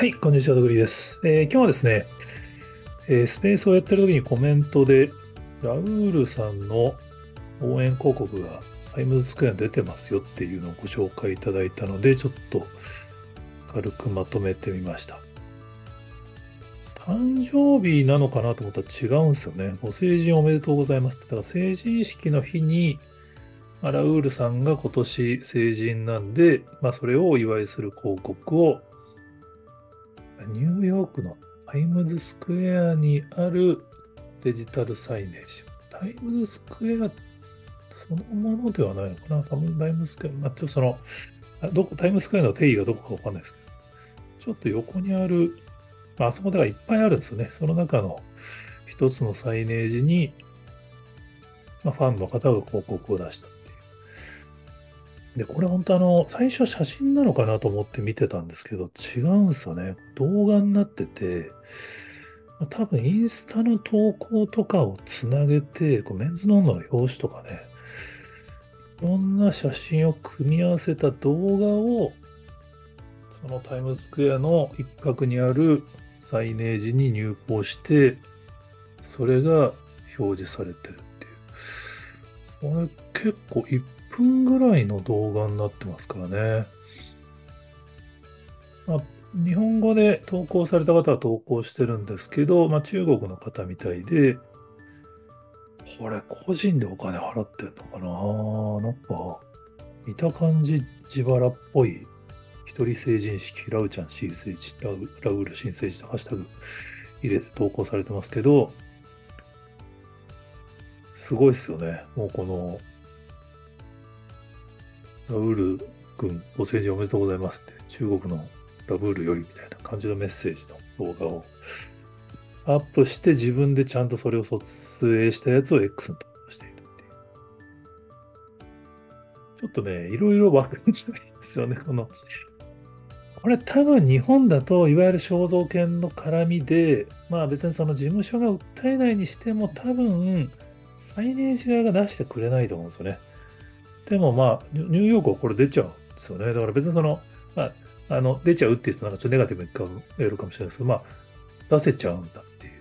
はい、こんにちは、ドグリです。えー今日はですね、えースペースをやってる時にコメントで、ラウールさんの応援広告がタイムズスクエアに出てますよっていうのをご紹介いただいたので、ちょっと軽くまとめてみました。誕生日なのかなと思ったら違うんですよね。ご成人おめでとうございますって。だから成人式の日に、ラウールさんが今年成人なんで、まあ、それをお祝いする広告をニューヨークのタイムズスクエアにあるデジタルサイネージ。タイムズスクエアそのものではないのかな多分タイムズスクエア、まあ、ちょっとその、どこタイムズスクエアの定義がどこかわかんないですけど、ちょっと横にある、まあ、あそこではいっぱいあるんですよね。その中の一つのサイネージに、まあ、ファンの方が広告を出した。で、これ本当あの、最初写真なのかなと思って見てたんですけど、違うんすよね。動画になってて、ま多分インスタの投稿とかをつなげて、こうメンズノンノの表紙とかね、いろんな写真を組み合わせた動画を、そのタイムスクエアの一角にあるサイネージに入稿して、それが表示されてるっていう。これ結構1分ぐらいの動画になってますからね。まあ、日本語で投稿された方は投稿してるんですけど、まあ、中国の方みたいで、これ個人でお金払ってんのかな？なんか、見た感じ自腹っぽい一人成人式、ラウちゃん新成人、ラウラウル新成人とハッシュタグ入れて投稿されてますけど、すごいっすよね。もうこの、ラウール君ご成人おめでとうございますって、中国のラブールよりみたいな感じのメッセージの動画をアップして自分でちゃんとそれを撮影したやつを X に投稿しているっていう。ちょっとね、いろいろわかんないですよね。この、これ多分日本だといわゆる肖像権の絡みで、まあ別にその事務所が訴えないにしても多分サイネージ側が出してくれないと思うんですよね。でもまあ、ニューヨークはこれ出ちゃうんですよね。だから別にその、まあ、あの、出ちゃうっていうとなんかちょっとネガティブに言えるかもしれないですけど、まあ、出せちゃうんだっていう。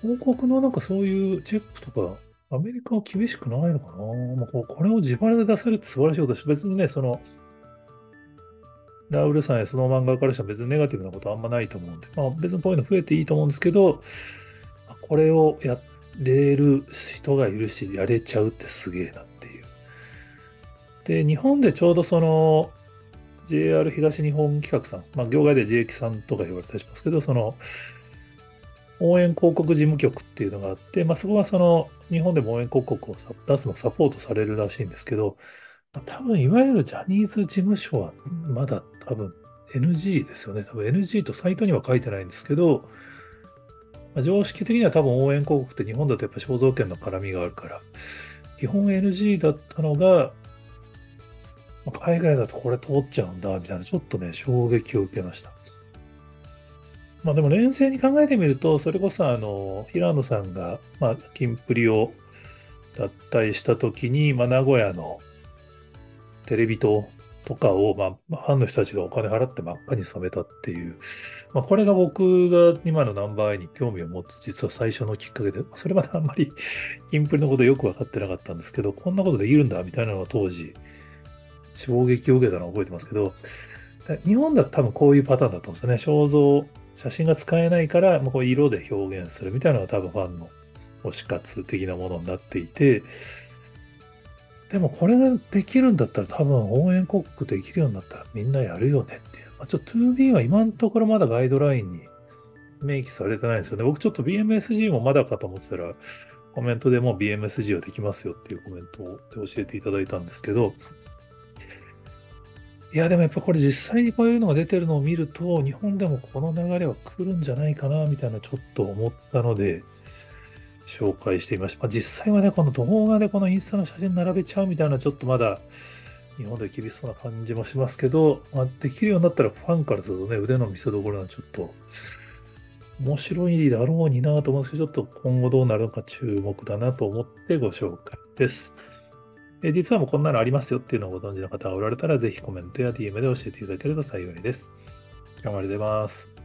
広告のなんかそういうチェックとか、アメリカは厳しくないのかな、まあ、これを自腹で出せるって素晴らしいことだし、別にね、その、ラウルさんやその漫画からしたら別にネガティブなことあんまないと思うんで、まあ別にこういうの増えていいと思うんですけど、これをやれる人がいるし、やれちゃうってすげえな。で、日本でちょうどその、JR 東日本企画さん、まあ、業界で JX さんとか言われたりしますけど、その、応援広告事務局っていうのがあって、まあ、そこはその、日本でも応援広告を出すのサポートされるらしいんですけど、多分、いわゆるジャニーズ事務所は、まだ多分 NG ですよね。多分 NG とサイトには書いてないんですけど、まあ常識的には多分応援広告って日本だとやっぱ肖像権の絡みがあるから、基本 NG だったのが、海外だとこれ通っちゃうんだ、みたいな、ちょっとね、衝撃を受けました。まあでも冷静に考えてみると、それこそあの、平野さんが、まあ、キンプリを脱退した時に、まあ、名古屋のテレビ塔とかを、まあ、ファンの人たちがお金払って真っ赤に染めたっていう、まあ、これが僕が今のナンバーアイに興味を持つ実は最初のきっかけで、それまであんまり キンプリのことよく分かってなかったんですけど、こんなことできるんだみたいなのが当時、衝撃を受けたのを覚えてますけど、日本だと多分こういうパターンだと思うんですよね。肖像、写真が使えないから、まあ、こう色で表現するみたいなのが多分ファンの推し活的なものになっていて、でもこれができるんだったら多分応援広告できるようになったらみんなやるよねっていう。まあ、ちょっと 2B は今のところまだガイドラインに明記されてないんですよね。僕ちょっと BMSG もまだかと思ってたら、コメントでもう BMSG はできますよっていうコメントで教えていただいたんですけど、いや、でもやっぱこれ実際にこういうのが出てるのを見ると、日本でもこの流れは来るんじゃないかな、みたいなちょっと思ったので、紹介してみました。まあ、実際はね、この動画でこのインスタの写真並べちゃうみたいな、ちょっとまだ日本で厳しそうな感じもしますけど、まあ、できるようになったらファンからするとね、腕の見せ所はちょっと面白いだろうになと思うんですけど、ちょっと今後どうなるのか注目だなと思ってご紹介です。え実はもうこんなのありますよっていうのをご存知の方がおられたら、ぜひコメントや DM で教えていただけると幸いです。頑張りでます。